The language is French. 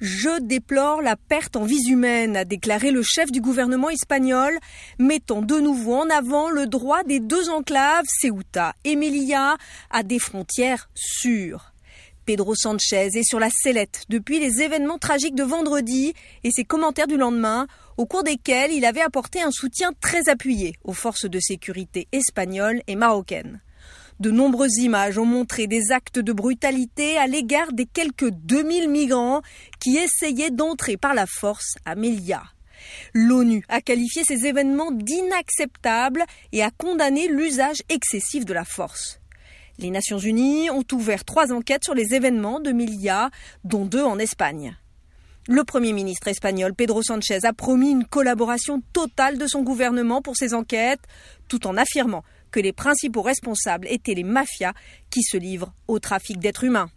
Je déplore la perte en vies humaines, a déclaré le chef du gouvernement espagnol, mettant de nouveau en avant le droit des deux enclaves, Ceuta et Melilla, à des frontières sûres. Pedro Sanchez est sur la sellette depuis les événements tragiques de vendredi et ses commentaires du lendemain, au cours desquels il avait apporté un soutien très appuyé aux forces de sécurité espagnoles et marocaines. De nombreuses images ont montré des actes de brutalité à l'égard des quelques 2000 migrants qui essayaient d'entrer par la force à Melilla. L'ONU a qualifié ces événements d'inacceptables et a condamné l'usage excessif de la force. Les Nations Unies ont ouvert trois enquêtes sur les événements de Melilla, dont deux en Espagne. Le Premier ministre espagnol Pedro Sanchez a promis une collaboration totale de son gouvernement pour ces enquêtes, tout en affirmant que les principaux responsables étaient les mafias qui se livrent au trafic d'êtres humains.